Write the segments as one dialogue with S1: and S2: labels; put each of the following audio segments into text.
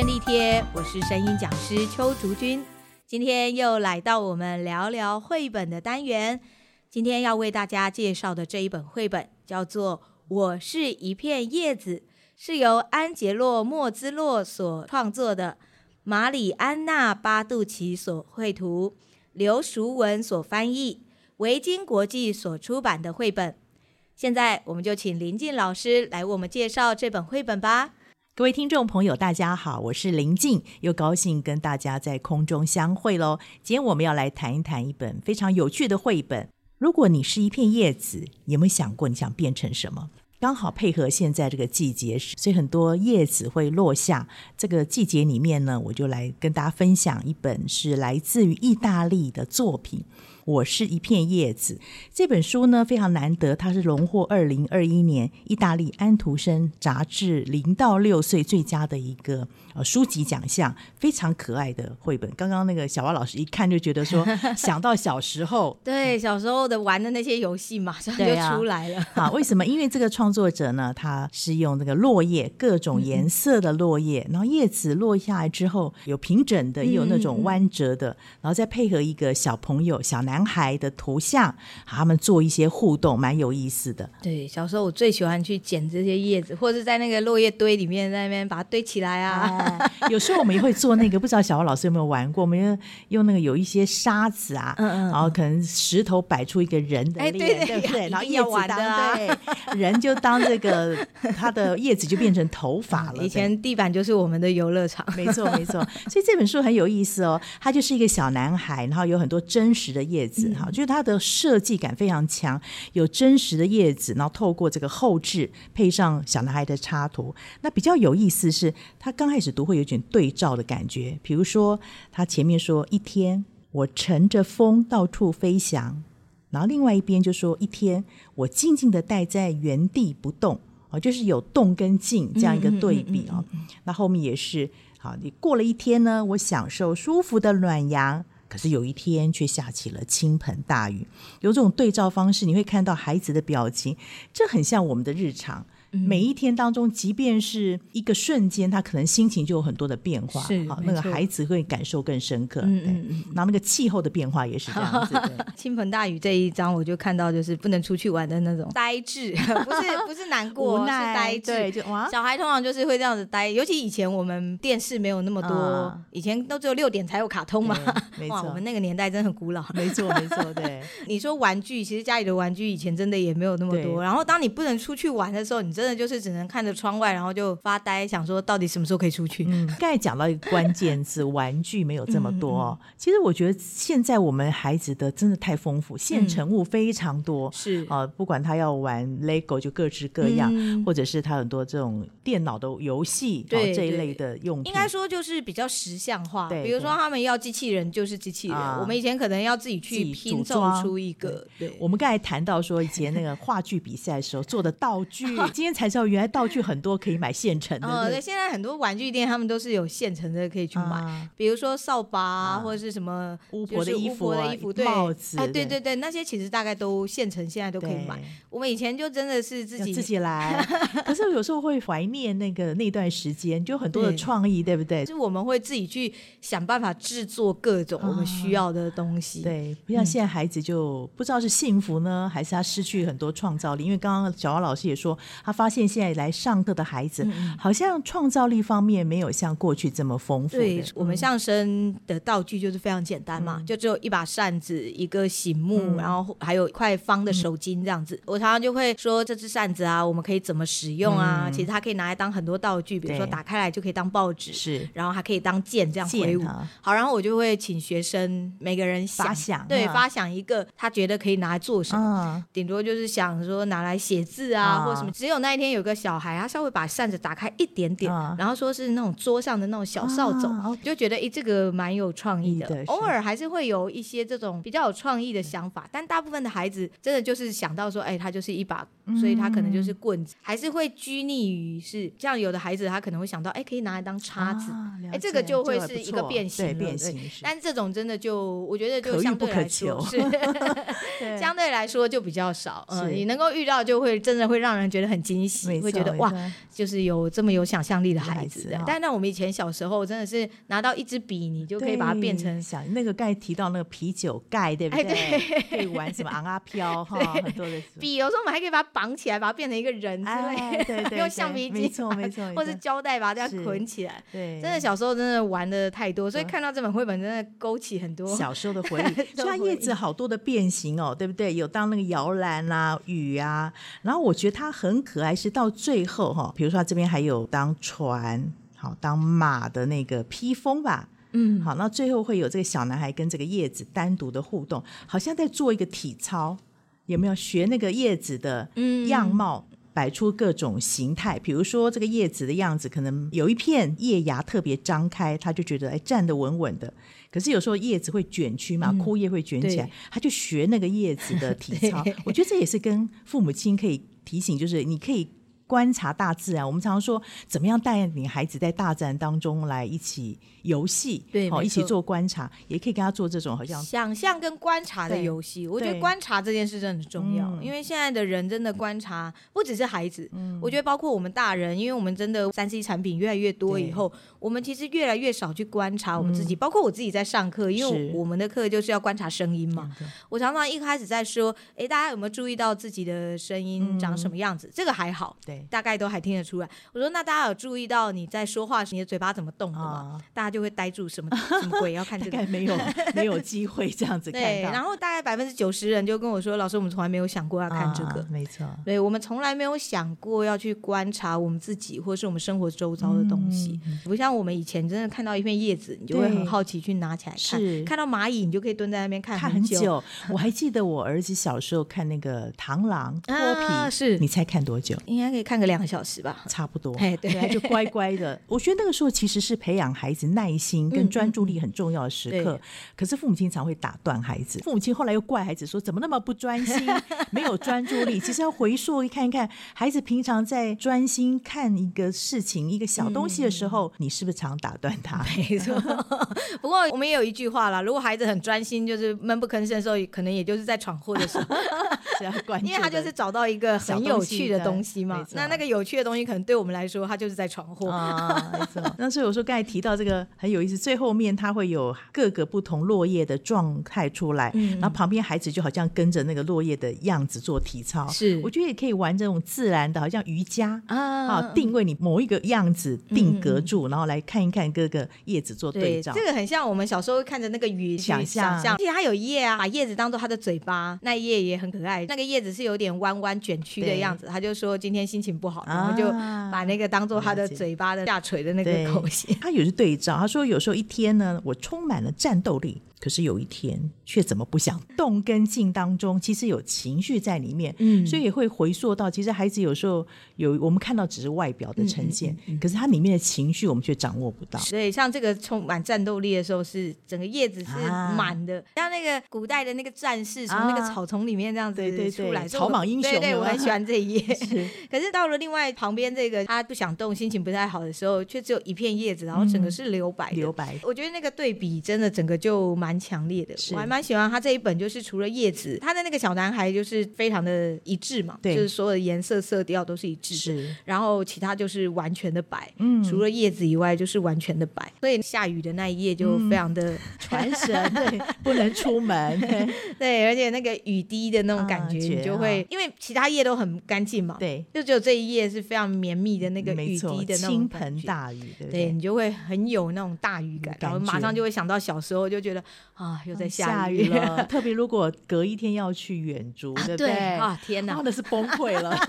S1: 便利贴，我是声音讲师邱竹君，今天又来到我们聊聊绘本的单元。今天要为大家介绍的这一本绘本叫做《我是一片叶子》，是由安杰洛·莫兹洛所创作的，马里安娜·巴杜奇所绘图，刘淑文所翻译，维京国际所出版的绘本。现在我们就请林静老师来为我们介绍这本绘本吧。
S2: 各位听众朋友，大家好，我是林静，又高兴跟大家在空中相会喽。今天我们要来谈一谈一本非常有趣的绘本。如果你是一片叶子，有没有想过你想变成什么？刚好配合现在这个季节，所以很多叶子会落下。这个季节里面呢，我就来跟大家分享一本是来自于意大利的作品。我是一片叶子，这本书呢非常难得，它是荣获二零二一年意大利安徒生杂志零到六岁最佳的一个呃书籍奖项，非常可爱的绘本。刚刚那个小蛙老师一看就觉得说，想到小时候，
S1: 对小时候的玩的那些游戏马上就出来了。
S2: 啊，啊，为什么？因为这个创作者呢，他是用那个落叶，各种颜色的落叶，嗯、然后叶子落下来之后有平整的，也有那种弯折的，嗯、然后再配合一个小朋友小男。男孩的图像，他们做一些互动，蛮有意思的。
S1: 对，小时候我最喜欢去捡这些叶子，或者是在那个落叶堆里面，在那边把它堆起来啊。
S2: 哎、有时候我们也会做那个，不知道小蛙老师有没有玩过？我们用那个有一些沙子啊，嗯嗯，然后可能石头摆出一个人的脸，哎、对对对，对，然后叶子当、啊、对，人就当这个他的叶子就变成头发了。以
S1: 前地板就是我们的游乐场，
S2: 没错没错。所以这本书很有意思哦，他就是一个小男孩，然后有很多真实的叶。叶子哈，就是它的设计感非常强，有真实的叶子，然后透过这个后置配上小男孩的插图，那比较有意思是，他刚开始读会有点对照的感觉。比如说，他前面说一天我乘着风到处飞翔，然后另外一边就说一天我静静的待在原地不动，哦，就是有动跟静这样一个对比啊。那后面也是好，你过了一天呢，我享受舒服的暖阳。可是有一天却下起了倾盆大雨，有这种对照方式，你会看到孩子的表情，这很像我们的日常。每一天当中，即便是一个瞬间，他可能心情就有很多的变化。是，好，那个孩子会感受更深刻。嗯嗯嗯。然后那个气候的变化也是这样子。
S1: 倾盆大雨这一章，我就看到就是不能出去玩的那种呆滞，不是不是难过，是呆滞。对，就哇，小孩通常就是会这样子呆，尤其以前我们电视没有那么多，以前都只有六点才有卡通嘛。没错，我们那个年代真的很古老。
S2: 没错没错，对。
S1: 你说玩具，其实家里的玩具以前真的也没有那么多。然后当你不能出去玩的时候，你真的就是只能看着窗外，然后就发呆，想说到底什么时候可以出去。
S2: 嗯，刚才讲到一个关键字，玩具没有这么多哦。其实我觉得现在我们孩子的真的太丰富，现成物非常多。是啊，不管他要玩 Lego 就各式各样，或者是他很多这种电脑的游戏，对这一类的用品。
S1: 应该说就是比较实像化。对比如说他们要机器人就是机器人，我们以前可能要自己去拼凑出一个。对，
S2: 我们刚才谈到说以前那个话剧比赛的时候做的道具，今天才知道。原来道具很多，可以买现成的。哦，
S1: 对，现在很多玩具店他们都是有现成的可以去买，比如说扫把啊，或者是什么
S2: 巫婆的衣服、的衣服、帽子，
S1: 哎，对对对，那些其实大概都现成，现在都可以买。我们以前就真的是自己
S2: 自己来，可是有时候会怀念那个那段时间，就很多的创意，对不对？
S1: 就我们会自己去想办法制作各种我们需要的东西。
S2: 对，不像现在孩子就不知道是幸福呢，还是他失去很多创造力。因为刚刚小王老师也说，他发现现现在来上课的孩子，好像创造力方面没有像过去这么丰富。对，
S1: 我们相声的道具就是非常简单嘛，就只有一把扇子、一个醒目，然后还有一块方的手巾这样子。我常常就会说，这只扇子啊，我们可以怎么使用啊？其实它可以拿来当很多道具，比如说打开来就可以当报纸，是，然后还可以当剑这样挥舞。好，然后我就会请学生每个人发想，对，发想一个他觉得可以拿来做什么，顶多就是想说拿来写字啊，或什么。只有那一天有个。小孩他稍微把扇子打开一点点，嗯、然后说是那种桌上的那种小扫帚，啊、就觉得哎，这个蛮有创意的。对偶尔还是会有一些这种比较有创意的想法，但大部分的孩子真的就是想到说，哎，他就是一把所以他可能就是棍子，还是会拘泥于是像有的孩子他可能会想到，哎，可以拿来当叉子，哎，这个就会是一个变形，变形。但这种真的就我觉得就相对来说是 相对来说就比较少，嗯，你能够遇到就会真的会让人觉得很惊喜，会觉得哇，就是有这么有想象力的孩子。但那我们以前小时候真的是拿到一支笔，你就可以把它变成
S2: 想那个刚才提到那个啤酒盖，对不对？可以玩什么昂啊飘 哈，很多的
S1: 笔，有时候我们还可以把它绑起来，把它变成一个人之类的，用橡皮筋，
S2: 没错没错，
S1: 或是胶带把它这样捆起来。对，真的小时候真的玩的太多，所以看到这本绘本真的勾起很多
S2: 小时候的回忆。虽然叶子好多的变形哦，对不对？有当那个摇篮啊、雨啊，然后我觉得它很可爱，是到最后哈，比如说它这边还有当船，好当马的那个披风吧。嗯，好，那最后会有这个小男孩跟这个叶子单独的互动，好像在做一个体操，有没有学那个叶子的样貌，摆出各种形态？比如说这个叶子的样子，可能有一片叶芽特别张开，他就觉得哎站得稳稳的。可是有时候叶子会卷曲嘛，枯叶会卷起来，他就学那个叶子的体 操。我觉得这也是跟父母亲可以提醒，就是你可以。观察大自然，我们常常说怎么样带领孩子在大自然当中来一起游戏，对，好，一起做观察，也可以跟他做这种好像
S1: 想象跟观察的游戏。我觉得观察这件事真的很重要，因为现在的人真的观察不只是孩子，我觉得包括我们大人，因为我们真的三 C 产品越来越多以后，我们其实越来越少去观察我们自己，包括我自己在上课，因为我们的课就是要观察声音嘛。我常常一开始在说，哎，大家有没有注意到自己的声音长什么样子？这个还好，对。大概都还听得出来。我说，那大家有注意到你在说话时，你的嘴巴怎么动的吗？大家就会呆住，什么 什么鬼？要看这个，
S2: 没有 没有机会这样子 看。
S1: 对，然后大概百分之九十人就跟我说，老师，我们从来没有想过要看这个。
S2: 没错，
S1: 对，我们从来没有想过要去观察我们自己，或者是我们生活周遭的东西。不像我们以前真的看到一片叶子，你就会很好奇去拿起来看。看到蚂蚁，你就可以蹲在那边看很久。
S2: 我还记得我儿子小时候看那个螳螂脱皮，是你猜看多久？
S1: 应该可以看个两个小时吧，
S2: 差不多。哎，对，就乖乖的。我觉得那个时候其实是培养孩子耐心跟专注力很重要的时刻。可是父母亲常会打断孩子，父母亲后来又怪孩子说怎么那么不专心，没有专注力。其实要回溯一看一看，孩子平常在专心看一个事情、一个小东西的时候，你是不是常打断他？
S1: 没错。不过我们也有一句话啦，如果孩子很专心，就是闷不吭声的时候，可能也就是在闯祸的时候，因为他就是找到一个很有趣的东西嘛。那那个有趣的东西，可能对我们来说，他就是在闯祸啊。没错。
S2: 那所以我说刚才提到这个很有意思，最后面它会有各个不同落叶的状态出来，嗯、然后旁边孩子就好像跟着那个落叶的样子做体操。是，我觉得也可以玩这种自然的，好像瑜伽啊，啊，定位你某一个样子定格住，嗯、然后来看一看各个叶子做对照。
S1: 对，这个很像我们小时候看着那个云，想象，而且它有叶啊，把叶子当做它的嘴巴，那一叶也很可爱。那个叶子是有点弯弯卷曲的样子，他就说今天心情不好。然后就把那个当做他的嘴巴的下垂的那个口型。
S2: 他有时对照，他说有时候一天呢，我充满了战斗力。可是有一天，却怎么不想动跟静当中，其实有情绪在里面，嗯，所以也会回溯到，其实孩子有时候有我们看到只是外表的呈现，嗯嗯嗯、可是他里面的情绪我们却掌握不到。
S1: 所以像这个充满战斗力的时候，是整个叶子是满的，啊、像那个古代的那个战士从那个草丛里面这样子出来，啊、对对对草莽英雄。对，对对，我很喜欢这一页。是，可是到了另外旁边这个，他不想动，心情不太好的时候，却只有一片叶子，然后整个是留白的。留白。我觉得那个对比真的整个就蛮强烈的。我还蛮喜欢他这一本，就是除了叶子，他的那个小男孩就是非常的一致嘛，对。就是所有的颜色色调都是一致的，是。然后其他就是完全的白，嗯，除了叶子以外就是完全的白，所以下雨的那一页就非常的传神，嗯、对，
S2: 不能出门，
S1: 对，而且那个雨滴的那种感觉，你就会，因为其他页都很干净嘛，对，就只有这一页是非常绵密的那个雨滴的那种倾盆大雨，对你就会很有那种大雨感，然后马上就会想到小时候，就觉得啊，又在下。
S2: 下雨了，特别如果隔一天要去远足，对不对？
S1: 啊，天哪，
S2: 真的是崩溃了。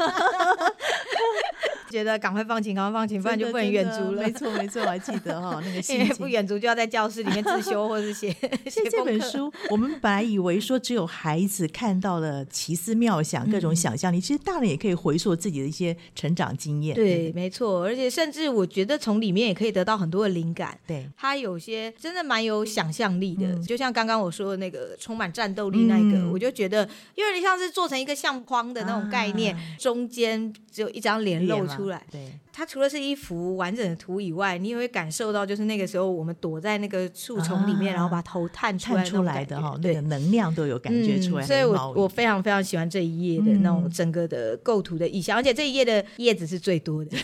S1: 觉得赶快放晴，赶快放晴，不然就不能远足了。
S2: 没错没错，我还记得哈、哦、那个 心情，
S1: 不远足就要在教室里面自修或是写。
S2: 写这本书，我们本来以为说只有孩子看到了奇思妙想、各种想象力，嗯、其实大人也可以回溯自己的一些成长经验。
S1: 对，对没错，而且甚至我觉得从里面也可以得到很多的灵感。
S2: 对，
S1: 他有些真的蛮有想象力的，嗯、就像刚刚我说的那个充满战斗力那个，嗯、我就觉得有点像是做成一个相框的那种概念，啊、中间只有一张脸露出来。
S2: 对。
S1: 它除了是一幅完整的图以外，你也会感受到，就是那个时候我们躲在那个树丛里面，啊、然后把头探出来，
S2: 出来的哈，那个能量都有感觉出来。
S1: 嗯、所以我我非常非常喜欢这一页的那种整个的构图的意象，嗯、而且这一页的叶子是最多的，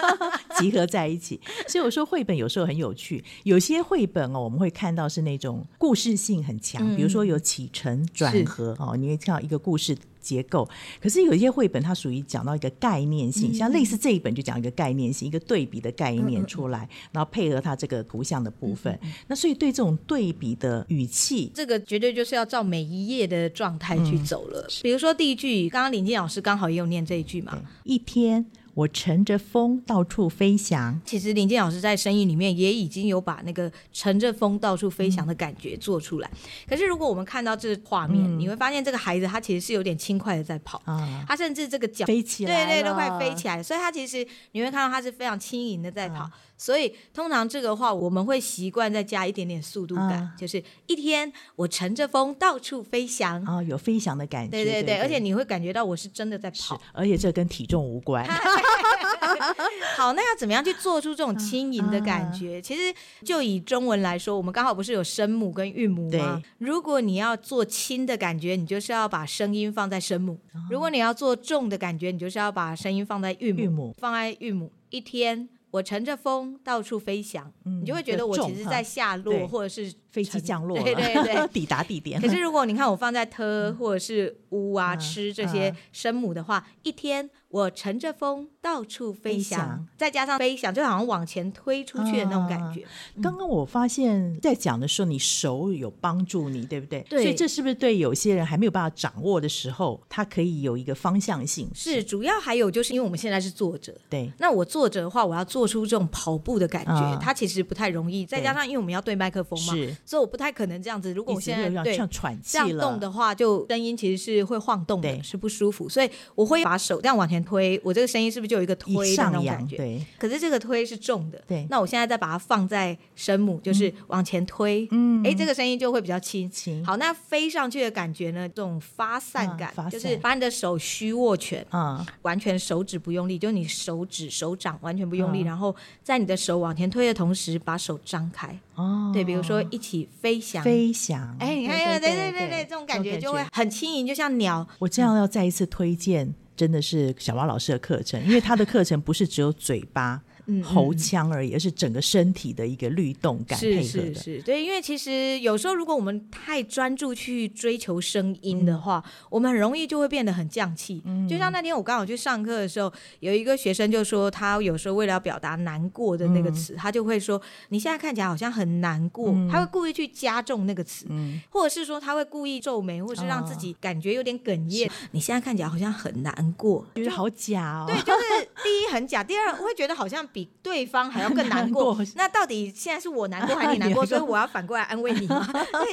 S2: 集合在一起。所以我说绘本有时候很有趣，有些绘本哦，我们会看到是那种故事性很强，嗯、比如说有起承转合哦，你会看到一个故事。结构，可是有一些绘本，它属于讲到一个概念性，嗯、像类似这一本就讲一个概念性，一个对比的概念出来，嗯、然后配合它这个图像的部分。嗯、那所以对这种对比的语气，
S1: 这个绝对就是要照每一页的状态去走了。嗯、比如说第一句，刚刚林静老师刚好也有念这一句嘛，
S2: 一天。我乘着风到处飞翔。
S1: 其实林健老师在声音里面也已经有把那个乘着风到处飞翔的感觉做出来。嗯、可是如果我们看到这个画面，嗯、你会发现这个孩子他其实是有点轻快的在跑，啊、他甚至这个脚
S2: 飞起来，
S1: 对对，都快飞起来。所以他其实你会看到他是非常轻盈的在跑。啊、所以通常这个话我们会习惯再加一点点速度感，啊、就是一天我乘着风到处飞翔
S2: 啊，有飞翔的感觉。
S1: 对对对，对对对，而且你会感觉到我是真的在跑，
S2: 而且这跟体重无关。
S1: 好，那要怎么样去做出这种轻盈的感觉？啊、其实就以中文来说，我们刚好不是有声母跟韵母吗？对如果你要做轻的感觉，你就是要把声音放在声母；啊、如果你要做重的感觉，你就是要把声音放在韵母。韵母放在韵母，一天。我乘着风到处飞翔，嗯、你就会觉得我其实在下落，或者是
S2: 飞机降落，
S1: 对对对，
S2: 抵达地点。
S1: 可是如果你看我放在特或者是乌啊、嗯、吃这些声母的话，嗯、一天我乘着风到处飞翔，飞翔再加上飞翔，就好像往前推出去的那种感觉。
S2: 刚刚、嗯、我发现，在讲的时候，你手有帮助你，对不对？
S1: 对。
S2: 所以这是不是对有些人还没有办法掌握的时候，它可以有一个方向性？
S1: 是，主要还有就是因为我们现在是坐着，
S2: 对。那
S1: 我坐着的话，我要做。做出这种跑步的感觉，它其实不太容易。再加上因为我们要对麦克风嘛，所以我不太可能这样子。如果我现在对这样动的话，就声音其实是会晃动的，是不舒服。所以我会把手这样往前推，我这个声音是不是就有一个推的那种感觉？对。可是这个推是重的，对。那我现在再把它放在声母，就是往前推，嗯，哎，这个声音就会比较轻。轻。好，那飞上去的感觉呢？这种发散感，就是把你的手虚握拳，啊，完全手指不用力，就你手指手掌完全不用力。然后在你的手往前推的同时，把手张开。哦，对，比如说一起飞翔，
S2: 飞翔。
S1: 哎，你看，对对对对，这种感觉就会很轻盈，就像鸟。
S2: 我这样要再一次推荐，真的是小蛙老师的课程，因为他的课程不是只有嘴巴。喉腔而已，而是整个身体的一个律动感配合的。
S1: 是是是，对，因为其实有时候如果我们太专注去追求声音的话，嗯、我们很容易就会变得很降气。嗯、就像那天我刚好去上课的时候，有一个学生就说，他有时候为了要表达难过的那个词，嗯、他就会说：“你现在看起来好像很难过。嗯”他会故意去加重那个词，嗯、或者是说他会故意皱眉，或者是让自己感觉有点哽咽。哦、你现在看起来好像很难过，
S2: 觉得好假哦。
S1: 对，就是第一很假，第二我会觉得好像比。对方还要更 难过，那到底现在是我难过还是你 难过？所以我要反过来安慰你吗？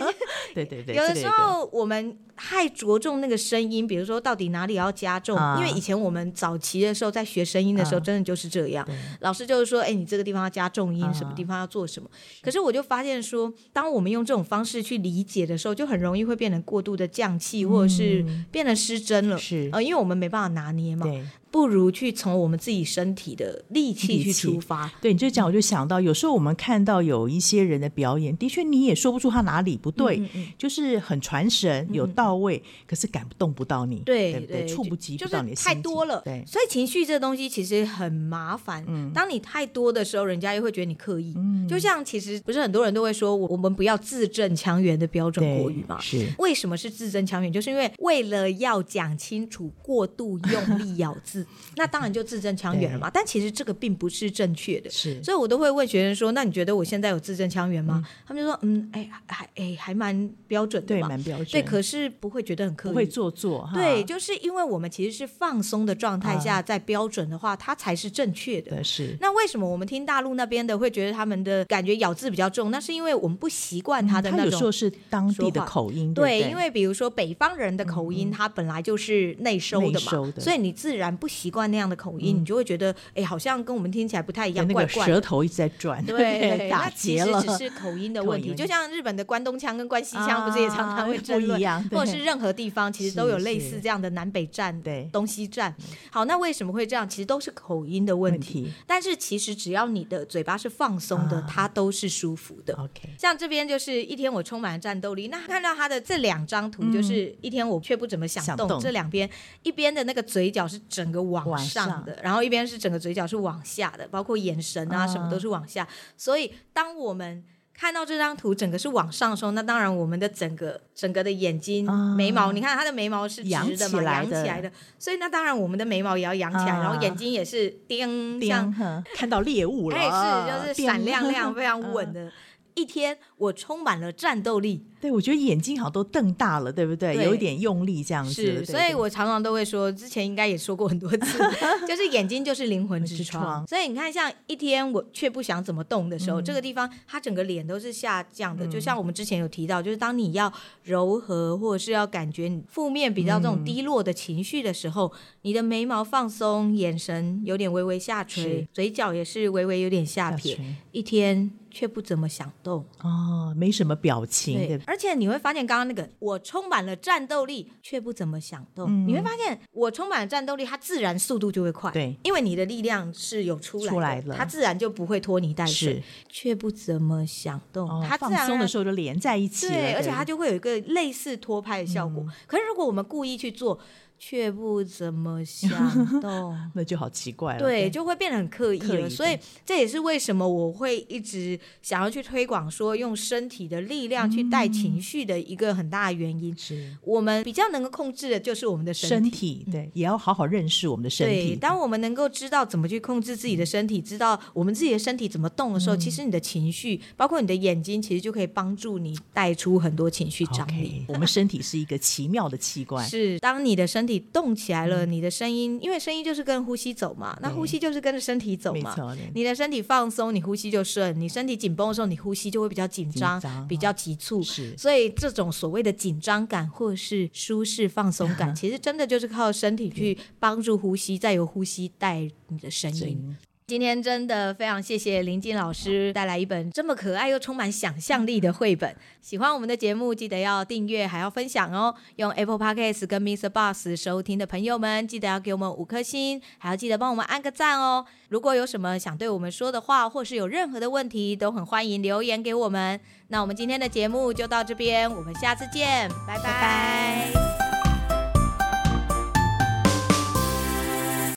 S2: 对对对，
S1: 有的时候我们太着重那个声音，比如说到底哪里要加重？因为以前我们早期的时候在学声音的时候，真的就是这样，老师就是说，哎，你这个地方要加重音，什么地方要做什么。可是我就发现说，当我们用这种方式去理解的时候，就很容易会变得过度的降气，或者是变得失真了。是，呃，因为我们没办法拿捏嘛。不如去从我们自己身体的力气去出发。
S2: 对，你就讲，我就想到，有时候我们看到有一些人的表演，的确你也说不出他哪里不对，嗯嗯、就是很传神，有到位，嗯、可是感动不到你，对对，对，触不及不到你的心，
S1: 就是太多了。对，所以情绪这东西其实很麻烦。嗯，当你太多的时候，人家又会觉得你刻意。嗯，就像其实不是很多人都会说，我我们不要字正腔圆的标准国语嘛？是。为什么是字正腔圆？就是因为为了要讲清楚，过度用力咬字。那当然就字正腔圆了嘛。但其实这个并不是正确的，
S2: 是。
S1: 所以我都会问学生说：“那你觉得我现在有字正腔圆吗？”他们就说：“嗯，哎，还哎还蛮标准的，
S2: 对，蛮标准。
S1: 对，可是不会觉得很刻意，
S2: 不会做作。
S1: 对，就是因为我们其实是放松的状态下，在标准的话，它才是正确的。
S2: 是。
S1: 那为什么我们听大陆那边的会觉得他们的感觉咬字比较重？那是因为我们不习惯他的那种。
S2: 有时候是当地的口音，
S1: 对，因为比如说北方人的口音，它本来就是内收的嘛，所以你自然不习惯那样的口音，你就会觉得哎，好像跟我们听起来不太一样，怪怪。
S2: 舌头一直在转，
S1: 对，
S2: 打结了。
S1: 只是口音的问题，就像日本的关东腔跟关西腔，不是也常常会争论，或者是任何地方其实都有类似这样的南北战、对东西站。好，那为什么会这样？其实都是口音的问题。但是其实只要你的嘴巴是放松的，它都是舒服的。
S2: OK，
S1: 像这边就是一天我充满了战斗力。那看到他的这两张图，就是一天我却不怎么想动。这两边一边的那个嘴角是整个往上的，然后一边是整个嘴角是往下的，包括眼神啊什么都是往下。所以当我们看到这张图整个是往上的时候，那当然我们的整个整个的眼睛眉毛，你看他的眉毛是直的嘛，扬起来的，所以那当然我们的眉毛也要扬起来，然后眼睛也是叮，像
S2: 看到猎物了，
S1: 哎，是就是闪亮亮，非常稳的。一天，我充满了战斗力。
S2: 对，我觉得眼睛好像都瞪大了，对不对？对，有一点用力这样子。
S1: 是，所以我常常都会说，之前应该也说过很多次，就是眼睛就是灵魂之窗。所以你看，像一天我却不想怎么动的时候，嗯、这个地方它整个脸都是下降的。嗯、就像我们之前有提到，就是当你要柔和或者是要感觉你负面比较这种低落的情绪的时候，嗯、你的眉毛放松，眼神有点微微下垂，嘴角也是微微有点下撇，一天。却不怎么想动
S2: 哦，没什么表情。
S1: 对，而且你会发现，刚刚那个我充满了战斗力，却不怎么想动。嗯、你会发现，我充满了战斗力，它自然速度就会快。对，因为你的力量是有出来的，出来了，它自然就不会拖泥带水。却不怎么想动。哦、它
S2: 放松的时候就连在一起了。
S1: 对，而且它就会有一个类似拖拍的效果。嗯、可是如果我们故意去做，却不怎么 想动，
S2: 那就好奇怪了。
S1: 对，就会变得很刻意了。意。所以这也是为什么我会一直想要去推广说，用身体的力量去带情绪的一个很大的原因。是我们比较能够控制的，就是我们的身体。身体对，
S2: 也要好好认识我们的身体。
S1: 对，当我们能够知道怎么去控制自己的身体，知道我们自己的身体怎么动的时候，其实你的情绪，包括你的眼睛，其实就可以帮助你带出很多情绪张力。
S2: 我们身体是一个奇妙的器官。
S1: 是，当你的身体动。起来了，你的声音，因为声音就是跟呼吸走嘛，那呼吸就是跟着身体走嘛。你的身体放松，你呼吸就顺；你身体紧绷的时候，你呼吸就会比较紧张，紧张比较急促。是，所以这种所谓的紧张感或是舒适放松感，其实真的就是靠身体去帮助呼吸，再由呼吸带你的声音。今天真的非常谢谢林静老师带来一本这么可爱又充满想象力的绘本。喜欢我们的节目，记得要订阅还要分享哦。用 Apple Podcast 跟 Mr. Boss 收听的朋友们，记得要给我们五颗星，还要记得帮我们按个赞哦。如果有什么想对我们说的话，或是有任何的问题，都很欢迎留言给我们。那我们今天的节目就到这边，我们下次见，拜拜。